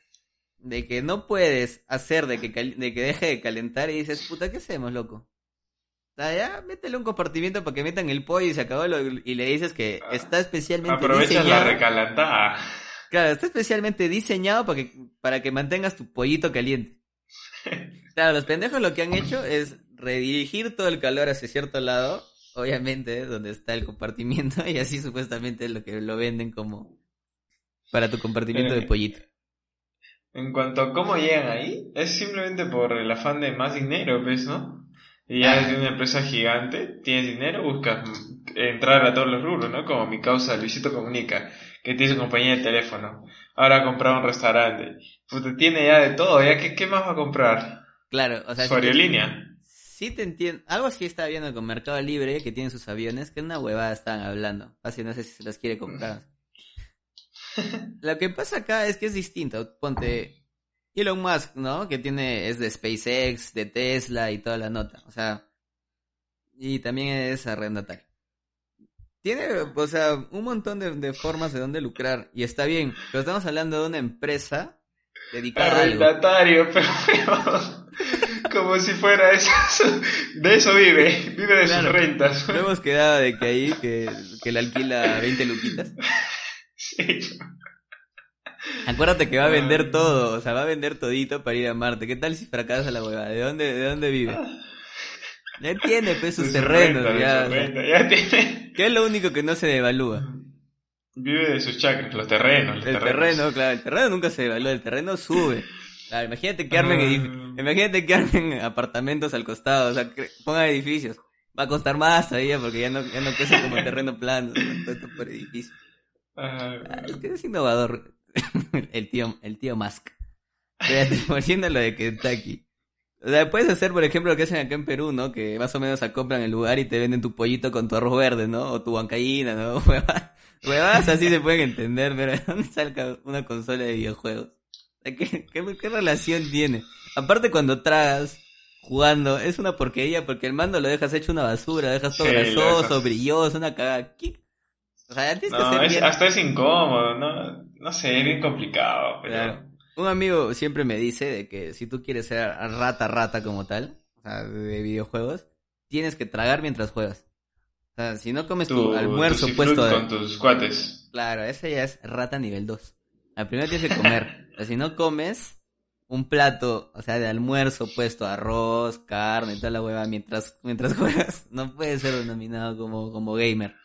[SPEAKER 1] de que no puedes hacer de que, cal- de que deje de calentar y dices, puta, ¿qué hacemos, loco? O sea, ya, métele un compartimiento para que metan el pollo y se acabó lo- y le dices que está especialmente
[SPEAKER 2] Aprovechas la
[SPEAKER 1] diseñado.
[SPEAKER 2] recalentada.
[SPEAKER 1] Claro, está especialmente diseñado para que, para que mantengas tu pollito caliente. Claro, los pendejos lo que han hecho es redirigir todo el calor hacia cierto lado, obviamente, ¿eh? donde está el compartimiento, y así supuestamente es lo que lo venden como para tu compartimiento de pollito.
[SPEAKER 2] En cuanto a cómo llegan ahí, es simplemente por el afán de más dinero, pues, ¿no? Y ya desde una empresa gigante, tienes dinero, buscas entrar a todos los rubros, ¿no? Como mi causa Luisito Comunica, que tiene su compañía de teléfono. Ahora ha comprado un restaurante. Puta, tiene ya de todo, ¿ya qué, qué más va a comprar?
[SPEAKER 1] Claro, o sea,
[SPEAKER 2] Su
[SPEAKER 1] te,
[SPEAKER 2] aerolínea.
[SPEAKER 1] sí te entiendo. Algo así estaba viendo con Mercado Libre, que tienen sus aviones, que una huevada estaban hablando. Así no sé si se las quiere comprar. Lo que pasa acá es que es distinto. Ponte Elon Musk, ¿no? Que tiene, es de SpaceX, de Tesla y toda la nota. O sea, y también es arrendatario. Tiene, o sea, un montón de, de formas de donde lucrar. Y está bien, pero estamos hablando de una empresa dedicada a.
[SPEAKER 2] Arrendatario, pero como si fuera eso. De eso vive, vive de
[SPEAKER 1] Claro.
[SPEAKER 2] sus rentas.
[SPEAKER 1] No hemos quedado de que ahí, que, que le alquila 20 luquitas.
[SPEAKER 2] Sí.
[SPEAKER 1] Acuérdate que va a vender todo, o sea, va a vender todito para ir a Marte. ¿Qué tal si fracasa la huevada? ¿De dónde, de dónde vive? Ya tiene pues sus terrenos,
[SPEAKER 2] renta,
[SPEAKER 1] ya.
[SPEAKER 2] renta, ya tiene.
[SPEAKER 1] ¿Qué es lo único que no se devalúa?
[SPEAKER 2] Vive de sus chakras, los terrenos. Los
[SPEAKER 1] El
[SPEAKER 2] terrenos.
[SPEAKER 1] terreno, claro, el terreno nunca se devalúa, el terreno sube. Claro, imagínate que armen,
[SPEAKER 2] Ah.
[SPEAKER 1] imagínate que armen apartamentos al costado, o sea, que pongan edificios. Va a costar más todavía porque ya no, ya no cuesta como terreno plano, ¿no? todo esto por edificio.
[SPEAKER 2] Ah,
[SPEAKER 1] Ah, Es que es innovador el tío, el tío Musk. Volviendo a lo de Kentucky. O sea, puedes hacer, por ejemplo, lo que hacen acá en Perú, ¿no? Que más o menos acoplan el lugar y te venden tu pollito con tu arroz verde, ¿no? O tu huancaína, ¿no? Huevadas así se pueden entender, pero ¿de dónde salga una consola de videojuegos? O sea, ¿Qué, qué, qué relación tiene? Aparte cuando tragas jugando, es una porquería porque el mando lo dejas hecho una basura, dejas todo
[SPEAKER 2] Sí,
[SPEAKER 1] grasoso, brilloso, una cagada. ¿Qué? O sea, tienes que
[SPEAKER 2] No, es-
[SPEAKER 1] bien.
[SPEAKER 2] hasta es incómodo, ¿no? No sé, es bien complicado, pero...
[SPEAKER 1] Claro. Un amigo siempre me dice de que si tú quieres ser rata rata como tal, o sea, de videojuegos, tienes que tragar mientras juegas. O sea, si no comes tu,
[SPEAKER 2] Tu
[SPEAKER 1] almuerzo
[SPEAKER 2] tu
[SPEAKER 1] puesto de...
[SPEAKER 2] con tus cuates.
[SPEAKER 1] Claro, ese ya es rata nivel 2. Al primero tienes que comer. O sea, si no comes un plato, o sea, de almuerzo puesto arroz, carne, toda la hueva mientras, mientras juegas, no puedes ser denominado como, como gamer.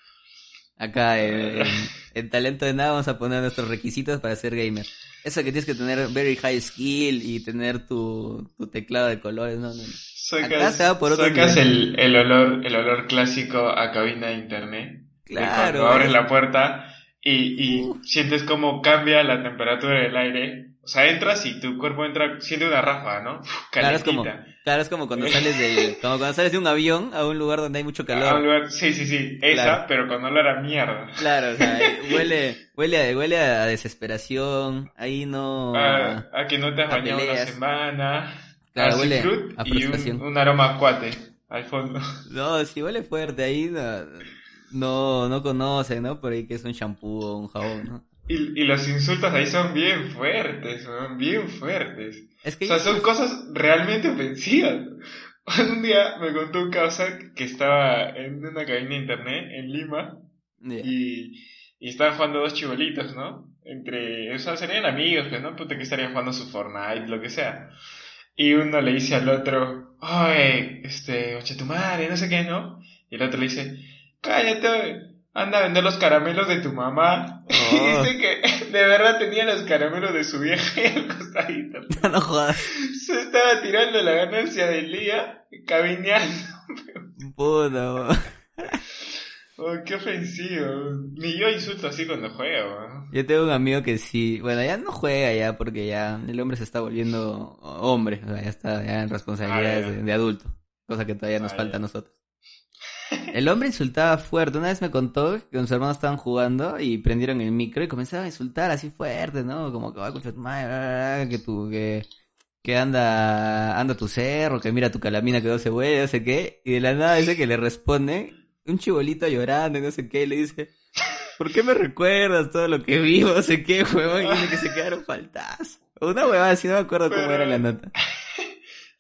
[SPEAKER 1] Acá en, en- en Talento de Nada vamos a poner nuestros requisitos para ser gamer. Eso que tienes que tener very high skill y tener tu, tu teclado de colores, no, no, no. Acá
[SPEAKER 2] Sacas,
[SPEAKER 1] se va por otro
[SPEAKER 2] sacas
[SPEAKER 1] nivel.
[SPEAKER 2] el, el olor, el olor clásico a cabina de internet.
[SPEAKER 1] Claro.
[SPEAKER 2] Cuando abres
[SPEAKER 1] es-
[SPEAKER 2] la puerta y, y sientes como cambia la temperatura del aire. O sea, entras y tu cuerpo entra, siente una ráfaga, ¿no?
[SPEAKER 1] Claro, es como,
[SPEAKER 2] Calentita.
[SPEAKER 1] claro, es como cuando sales del, como cuando sales de un avión a un lugar donde hay mucho
[SPEAKER 2] A un
[SPEAKER 1] calor.
[SPEAKER 2] lugar- sí, sí, sí, esa,
[SPEAKER 1] Claro.
[SPEAKER 2] pero con olor a mierda.
[SPEAKER 1] Claro, o sea, huele, huele a, huele a desesperación, ahí no...
[SPEAKER 2] A, a que no te has bañado una
[SPEAKER 1] peleas.
[SPEAKER 2] semana.
[SPEAKER 1] Claro,
[SPEAKER 2] a
[SPEAKER 1] huele a
[SPEAKER 2] y un, un aroma cuate al fondo.
[SPEAKER 1] No, si huele fuerte, ahí no, no, no conocen, ¿no? Por ahí que es un shampoo o un jabón, ¿no?
[SPEAKER 2] Y, y los insultos ahí son bien fuertes, son bien fuertes.
[SPEAKER 1] Es
[SPEAKER 2] O
[SPEAKER 1] que
[SPEAKER 2] sea, son cosas realmente ofensivas. Un día me contó un causa que estaba en una cabina de internet en Lima y, y estaban jugando dos chibolitos, ¿no? Entre, o sea, serían amigos, pues, ¿no? Puta que estarían jugando su Fortnite, lo que sea. Y uno le dice al otro, oye, este, oche tu madre, no sé qué, ¿no? Y el otro le dice, cállate. Anda a vender los caramelos de tu mamá. Y
[SPEAKER 1] Oh.
[SPEAKER 2] dice que de verdad tenía los caramelos de su vieja ahí al costadito.
[SPEAKER 1] no jodas.
[SPEAKER 2] Se estaba tirando la ganancia del día, cabineando.
[SPEAKER 1] Puta.
[SPEAKER 2] Oh, qué ofensivo. Ni yo insulto así cuando juego.
[SPEAKER 1] Yo tengo un amigo que sí, bueno, ya no juega ya porque ya el hombre se está volviendo hombre, o sea, ya está ya en responsabilidades
[SPEAKER 2] Ah, ya.
[SPEAKER 1] de, de adulto, cosa que todavía nos
[SPEAKER 2] Ah,
[SPEAKER 1] falta
[SPEAKER 2] ya.
[SPEAKER 1] a nosotros. El hombre insultaba fuerte, una vez me contó que con su hermano estaban jugando y prendieron el micro y comenzaban a insultar así fuerte, ¿no? Como que va con madre, que tu, que, que anda, anda tu cerro, que mira tu calamina que no se vuelve, no sé qué, y de la nada dice que le responde un chibolito llorando y no sé qué, y le dice, ¿por qué me recuerdas todo lo que vivo? No sé qué, huevón, y dice que se quedaron faltas. Una huevada así, no me acuerdo cómo era la nota.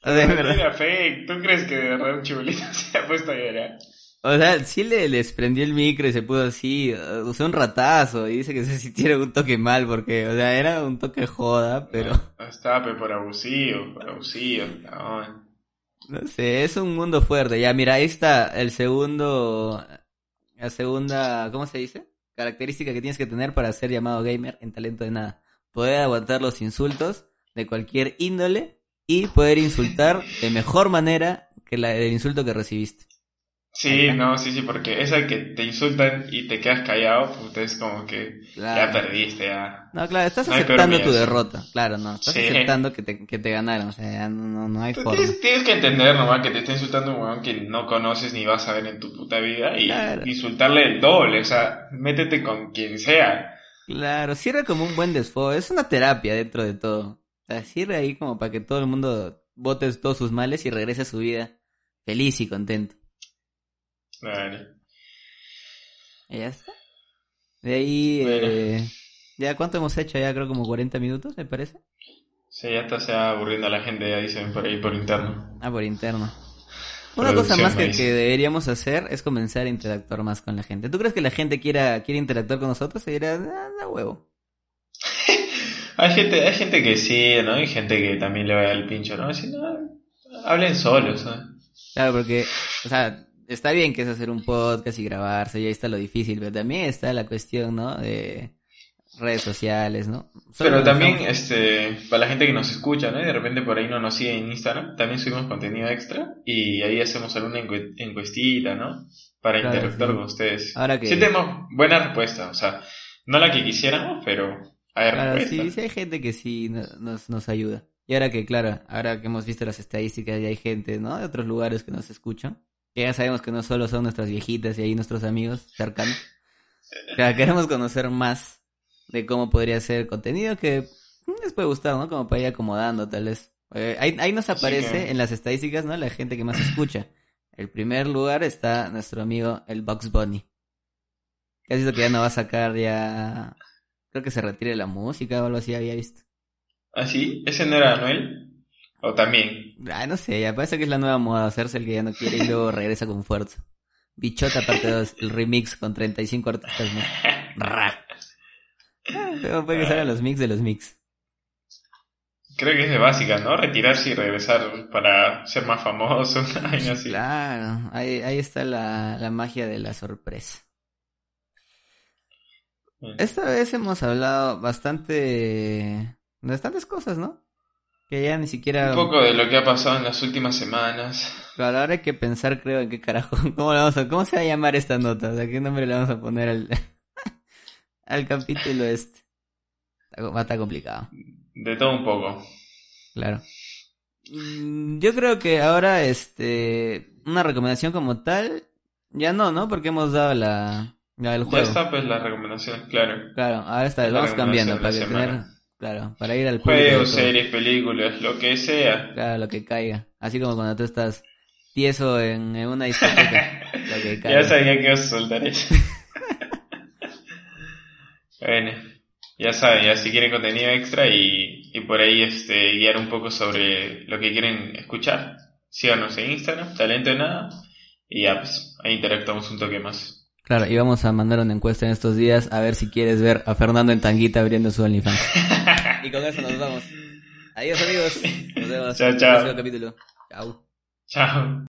[SPEAKER 1] O sea,
[SPEAKER 2] No fake. ¿Tú crees que de verdad un chibolito se ha puesto a llorar?
[SPEAKER 1] O sea, sí le, les prendió el micro y se puso así, uh, usó un ratazo y dice que se sintieron un toque mal porque, o sea, era un toque joda, pero
[SPEAKER 2] Estaba pe, por abusivo, por abusivo. No.
[SPEAKER 1] no sé, es un mundo fuerte. Ya, mira, ahí está el segundo, la segunda, ¿cómo se dice? Característica que tienes que tener para ser llamado gamer en talento de nada. Poder aguantar los insultos de cualquier índole y poder insultar de mejor manera que la, el insulto que recibiste.
[SPEAKER 2] Sí, no, sí, sí, porque esa que te insultan y te quedas callado, pues es como que
[SPEAKER 1] Claro.
[SPEAKER 2] ya perdiste, ya.
[SPEAKER 1] No, claro, estás
[SPEAKER 2] No
[SPEAKER 1] aceptando tu derrota. Claro, no. Estás
[SPEAKER 2] Sí.
[SPEAKER 1] aceptando que te, que te ganaron. O sea, ya no, no, no hay
[SPEAKER 2] Tú
[SPEAKER 1] forma.
[SPEAKER 2] tienes, tienes que entender nomás que te está insultando un weón que no conoces ni vas a ver en tu puta vida y
[SPEAKER 1] Claro.
[SPEAKER 2] insultarle el doble, o sea, métete con quien sea.
[SPEAKER 1] Claro, sirve como un buen desfogo. Es una terapia dentro de todo. O sea, sirve ahí como para que todo el mundo bote todos sus males y regrese a su vida feliz y contento.
[SPEAKER 2] Claro.
[SPEAKER 1] Y ya está. De ahí,
[SPEAKER 2] Bueno.
[SPEAKER 1] eh, ya cuánto hemos hecho, ya creo como 40 minutos, me parece.
[SPEAKER 2] Sí, ya está se va aburriendo a la gente, ya dicen por ahí por interno.
[SPEAKER 1] Ah, por interno. Una cosa más que, que deberíamos hacer es comenzar a interactuar más con la gente. ¿Tú crees que la gente quiera, quiere interactuar con nosotros? Se dirá, ah, da huevo.
[SPEAKER 2] Hay gente, hay gente que sí, ¿no? Hay gente que también le va al pincho, ¿no? Si no, hablen solos, ¿no?
[SPEAKER 1] Claro, porque, o sea, está bien que es hacer un podcast y grabarse, y ahí está lo difícil, pero también está la cuestión, ¿no? De redes sociales, ¿no? Solo
[SPEAKER 2] Pero también, este, para la gente que nos escucha, ¿no? Y de repente por ahí no nos sigue en Instagram, también subimos contenido extra y ahí hacemos alguna encue- encuestita, ¿no? Para
[SPEAKER 1] Claro,
[SPEAKER 2] interactuar
[SPEAKER 1] sí.
[SPEAKER 2] con ustedes.
[SPEAKER 1] Ahora que-
[SPEAKER 2] Sí tenemos buena respuesta, o sea, no la que quisiéramos, pero hay
[SPEAKER 1] Claro,
[SPEAKER 2] respuesta.
[SPEAKER 1] sí, sí hay gente que sí no- nos, nos ayuda. Y ahora que, claro, ahora que hemos visto las estadísticas, ya hay gente, ¿no? De otros lugares que nos escuchan. Que ya sabemos que no solo son nuestras viejitas y ahí nuestros amigos cercanos. Claro, queremos conocer más de cómo podría ser el contenido que mm, les puede gustar, ¿no? Como para ir acomodando, tal vez. Eh, ahí, ahí nos aparece en las estadísticas, ¿no? La gente que más escucha. El primer lugar está nuestro amigo el Bugs Bunny. Que ha sido que ya no va a sacar ya... Creo que se retire la música o algo así, había visto.
[SPEAKER 2] ¿Ah, sí? ¿Ese no era Anuel? ¿O también?
[SPEAKER 1] Ah, no sé, ya parece que es la nueva moda, hacerse el que ya no quiere y luego regresa con fuerza. Bichota parte 2, el remix con 35 artistas más. Ra. Ah, pero puede que salgan los mix de los mix.
[SPEAKER 2] Creo que es de básica, ¿no? Retirarse y regresar para ser más famoso, así.
[SPEAKER 1] Claro, ahí, ahí está la, la magia de la sorpresa. Esta vez hemos hablado bastante... Bastantes cosas, ¿no? Que ya ni siquiera...
[SPEAKER 2] Un poco de lo que ha pasado en las últimas semanas.
[SPEAKER 1] Claro, ahora hay que pensar, creo, en qué carajo... ¿Cómo, vamos a, cómo se va a llamar esta nota? O sea, ¿qué nombre le vamos a poner al, al capítulo este? Va a estar complicado.
[SPEAKER 2] De todo un poco.
[SPEAKER 1] Claro. Mm, Yo creo que ahora, este, una recomendación como tal, ya no, ¿no? Porque hemos dado la, la del
[SPEAKER 2] Ya
[SPEAKER 1] juego.
[SPEAKER 2] está pues la recomendación, claro.
[SPEAKER 1] Claro, ahora está,
[SPEAKER 2] La
[SPEAKER 1] vamos cambiando para que tener, claro, para ir al público.
[SPEAKER 2] Juegos, series, películas, lo que sea.
[SPEAKER 1] Claro, lo que caiga. Así como cuando tú estás tieso en, en una discoteca, lo que caiga.
[SPEAKER 2] Ya sabía que ibas a soltar eso. bueno, ya saben, ya si quieren contenido extra y, y por ahí este guiar un poco sobre lo que quieren escuchar, síganos en Instagram, talento de nada, y ya pues ahí interactuamos un toque más.
[SPEAKER 1] Claro, y vamos a mandar una encuesta en estos días a ver si quieres ver a Fernando en tanguita abriendo su OnlyFans. y con eso nos vamos. Adiós amigos. Nos vemos
[SPEAKER 2] Chao,
[SPEAKER 1] en el próximo capítulo. Chao.
[SPEAKER 2] Chao.